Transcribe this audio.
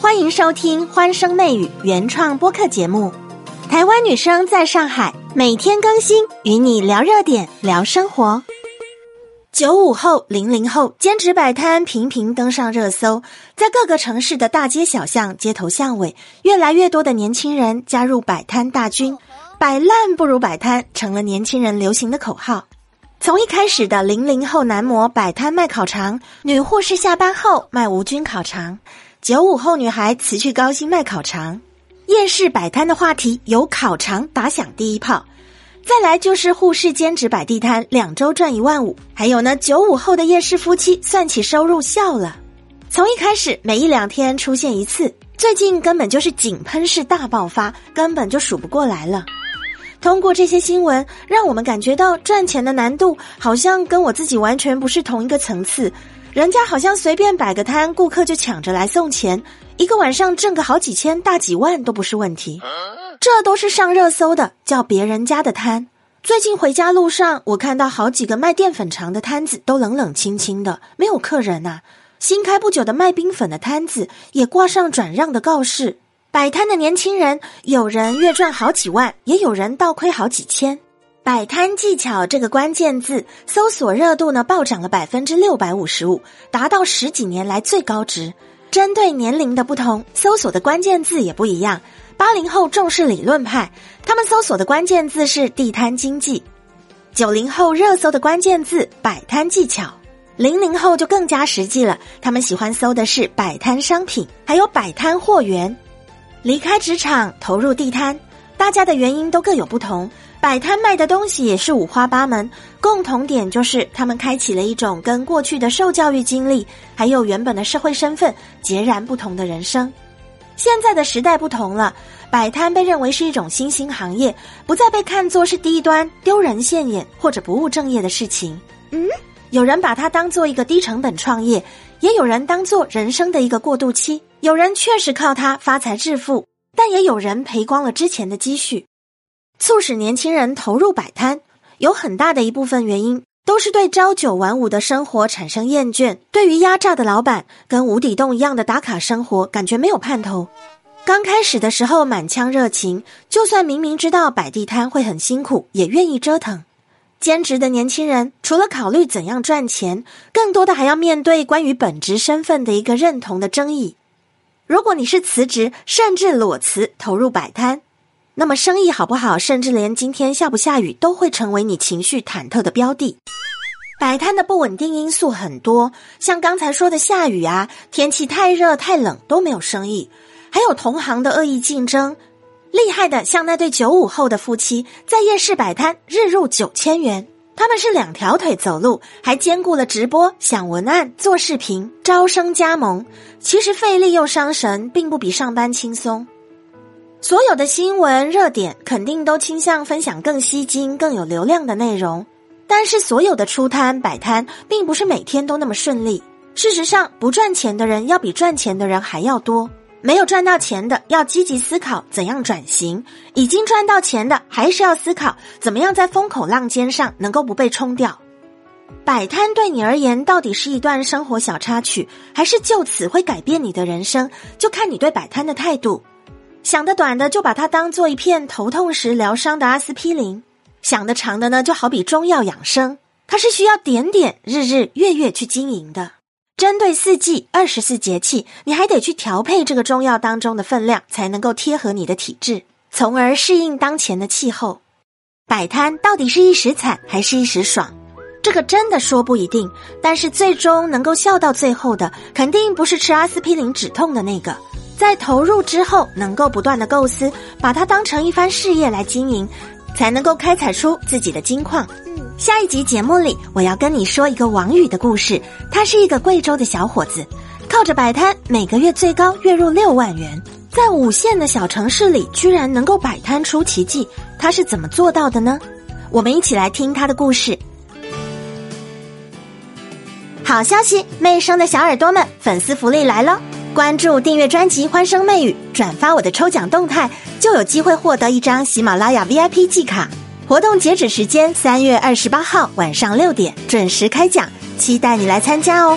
欢迎收听《欢声媚语》原创播客节目。台湾女生在上海，每天更新，与你聊热点，聊生活。九五后、零零后兼职摆摊频频登上热搜，在各个城市的大街小巷、街头巷尾，越来越多的年轻人加入摆摊大军。摆烂不如摆摊，成了年轻人流行的口号。从一开始的零零后男模摆摊卖烤肠，女护士下班后卖无菌烤肠，九五后女孩辞去高薪卖烤肠，夜市摆摊的话题由烤肠打响第一炮。再来就是护士兼职摆地摊，两周赚一万五。还有呢，九五后的夜市夫妻算起收入笑了。从一开始每一两天出现一次，最近根本就是井喷式大爆发，根本就数不过来了。通过这些新闻，让我们感觉到赚钱的难度好像跟我自己完全不是同一个层次。人家好像随便摆个摊，顾客就抢着来送钱，一个晚上挣个好几千、大几万都不是问题。这都是上热搜的，叫别人家的摊。最近回家路上，我看到好几个卖淀粉肠的摊子都冷冷清清的，没有客人呐。新开不久的卖冰粉的摊子也挂上转让的告示。摆摊的年轻人，有人月赚好几万，也有人倒亏好几千。摆摊技巧这个关键字搜索热度呢暴涨了百分之六百五十五，达到十几年来最高值。针对年龄的不同，搜索的关键字也不一样。八零后重视理论派，他们搜索的关键字是地摊经济；九零后热搜的关键字摆摊技巧；零零后就更加实际了，他们喜欢搜的是摆摊商品，还有摆摊货源。离开职场投入地摊，大家的原因都各有不同。摆摊卖的东西也是五花八门，共同点就是他们开启了一种跟过去的受教育经历，还有原本的社会身份截然不同的人生。现在的时代不同了，摆摊被认为是一种新兴行业，不再被看作是低端、丢人现眼或者不务正业的事情。嗯，有人把它当做一个低成本创业，也有人当做人生的一个过渡期。有人确实靠它发财致富，但也有人赔光了之前的积蓄。促使年轻人投入摆摊，有很大的一部分原因都是对朝九晚五的生活产生厌倦，对于压榨的老板跟无底洞一样的打卡生活感觉没有盼头。刚开始的时候满腔热情，就算明明知道摆地摊会很辛苦，也愿意折腾。兼职的年轻人除了考虑怎样赚钱，更多的还要面对关于本职身份的一个认同的争议。如果你是辞职甚至裸辞投入摆摊，那么生意好不好，甚至连今天下不下雨都会成为你情绪忐忑的标的。摆摊的不稳定因素很多，像刚才说的下雨啊，天气太热太冷都没有生意，还有同行的恶意竞争。厉害的像那对九五后的夫妻，在夜市摆摊，日入九千元。他们是两条腿走路，还兼顾了直播、想文案、做视频、招生加盟。其实费力又伤神，并不比上班轻松。所有的新闻热点肯定都倾向分享更吸睛、更有流量的内容，但是所有的出摊摆摊，并不是每天都那么顺利。事实上，不赚钱的人要比赚钱的人还要多。没有赚到钱的要积极思考怎样转型，已经赚到钱的还是要思考怎么样在风口浪尖上能够不被冲掉。摆摊对你而言到底是一段生活小插曲，还是就此会改变你的人生？就看你对摆摊的态度。想的短的就把它当做一片头痛时疗伤的阿司匹林，想的长的呢就好比中药养生，它是需要点点日日月月去经营的。针对四季二十四节气，你还得去调配这个中药当中的分量，才能够贴合你的体质，从而适应当前的气候。摆摊到底是一时惨还是一时爽？这个真的说不一定。但是最终能够笑到最后的，肯定不是吃阿司匹林止痛的那个。在投入之后，能够不断的构思，把它当成一番事业来经营，才能够开采出自己的金矿。下一集节目里，我要跟你说一个王宇的故事。他是一个贵州的小伙子，靠着摆摊，每个月最高月入六万元，在五线的小城市里，居然能够摆摊出奇迹。他是怎么做到的呢？我们一起来听他的故事。好消息，魅声的小耳朵们，粉丝福利来了！关注、订阅专辑《欢声媚语》，转发我的抽奖动态，就有机会获得一张喜马拉雅 VIP 季卡。活动截止时间三月二十八号晚上六点准时开奖，期待你来参加哦。